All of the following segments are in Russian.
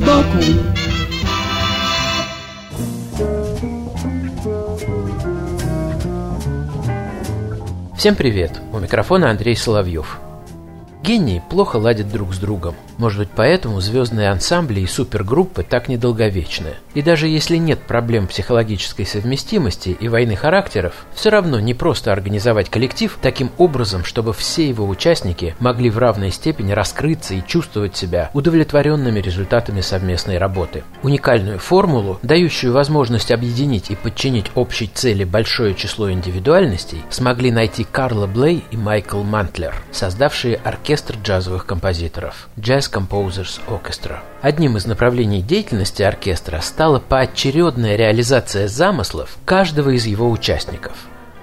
сбоку Всем привет! У микрофона Андрей Соловьев. Гении плохо ладят друг с другом. Может быть, поэтому звездные ансамбли и супергруппы так недолговечны. И даже если нет проблем психологической совместимости и войны характеров, все равно не просто организовать коллектив таким образом, чтобы все его участники могли в равной степени раскрыться и чувствовать себя удовлетворенными результатами совместной работы. Уникальную формулу, дающую возможность объединить и подчинить общей цели большое число индивидуальностей, смогли найти Карла Блей и Майкл Мантлер, создавшие оркестр джазовых композиторов – Jazz Composers Orchestra. Одним из направлений деятельности оркестра стала поочередная реализация замыслов каждого из его участников.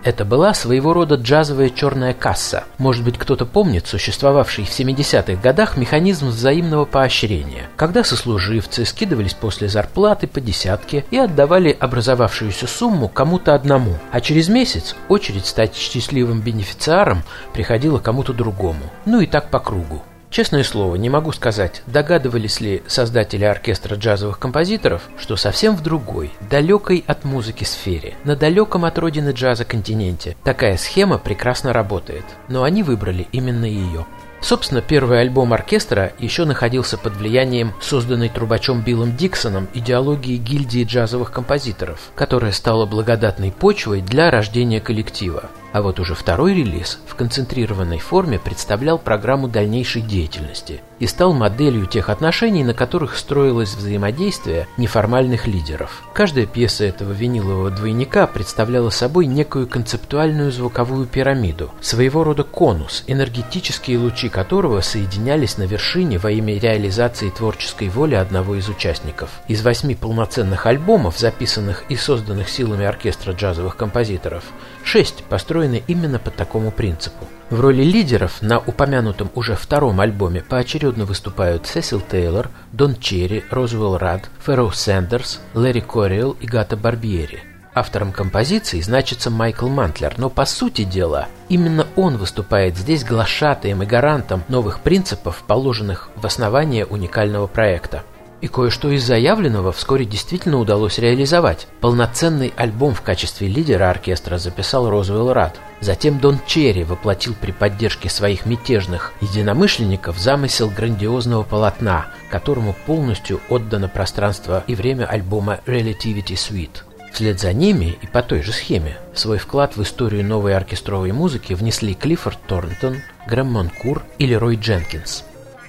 Это была своего рода джазовая черная касса. Может быть, кто-то помнит существовавший в 70-х годах механизм взаимного поощрения, когда сослуживцы скидывались после зарплаты по десятке и отдавали образовавшуюся сумму кому-то одному, а через месяц очередь стать счастливым бенефициаром приходила кому-то другому. Ну и так по кругу. Честное слово, не могу сказать, догадывались ли создатели оркестра джазовых композиторов, что совсем в другой, далекой от музыки сфере, на далеком от родины джаза континенте, такая схема прекрасно работает. Но они выбрали именно ее. Собственно, первый альбом оркестра еще находился под влиянием созданной трубачом Биллом Диксоном идеологии гильдии джазовых композиторов, которая стала благодатной почвой для рождения коллектива. А вот уже второй релиз в концентрированной форме представлял программу дальнейшей деятельности и стал моделью тех отношений, на которых строилось взаимодействие неформальных лидеров. Каждая пьеса этого винилового двойника представляла собой некую концептуальную звуковую пирамиду, своего рода конус, энергетические лучи которого соединялись на вершине во имя реализации творческой воли одного из участников. Из восьми полноценных альбомов, записанных и созданных силами оркестра джазовых композиторов, шесть построены именно по такому принципу. В роли лидеров на упомянутом уже втором альбоме поочередно выступают Сесил Тейлор, Дон Черри, Розвелл Рад, Ферроу Сэндерс, Лэри Кориэл и Гата Барбьери. Автором композиции значится Майкл Мантлер, но по сути дела именно он выступает здесь глашатаем и гарантом новых принципов, положенных в основание уникального проекта. И кое-что из заявленного вскоре действительно удалось реализовать. Полноценный альбом в качестве лидера оркестра записал Розвелл Рад. Затем Дон Черри воплотил при поддержке своих мятежных единомышленников замысел грандиозного полотна, которому полностью отдано пространство и время альбома Relativity Suite. Вслед за ними и по той же схеме свой вклад в историю новой оркестровой музыки внесли Клиффорд Торнтон, Грэм Монкур или Рой Дженкинс.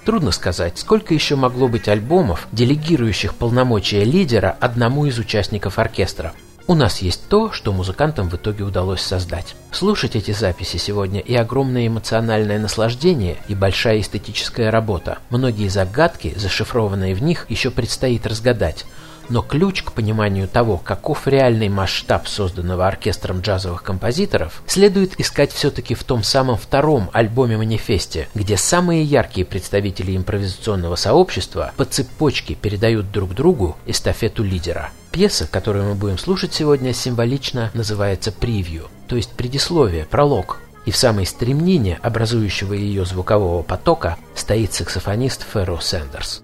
Трудно сказать, сколько еще могло быть альбомов, делегирующих полномочия лидера одному из участников оркестра. У нас есть то, что музыкантам в итоге удалось создать. Слушать эти записи сегодня и огромное эмоциональное наслаждение, и большая эстетическая работа. Многие загадки, зашифрованные в них, еще предстоит разгадать. Но ключ к пониманию того, каков реальный масштаб созданного оркестром джазовых композиторов, следует искать все-таки в том самом втором альбоме-манифесте, где самые яркие представители импровизационного сообщества по цепочке передают друг другу эстафету лидера. Пьеса, которую мы будем слушать сегодня, символично называется «Превью», то есть предисловие, пролог, и в самой стремнине образующего ее звукового потока стоит саксофонист Ферро Сэндерс.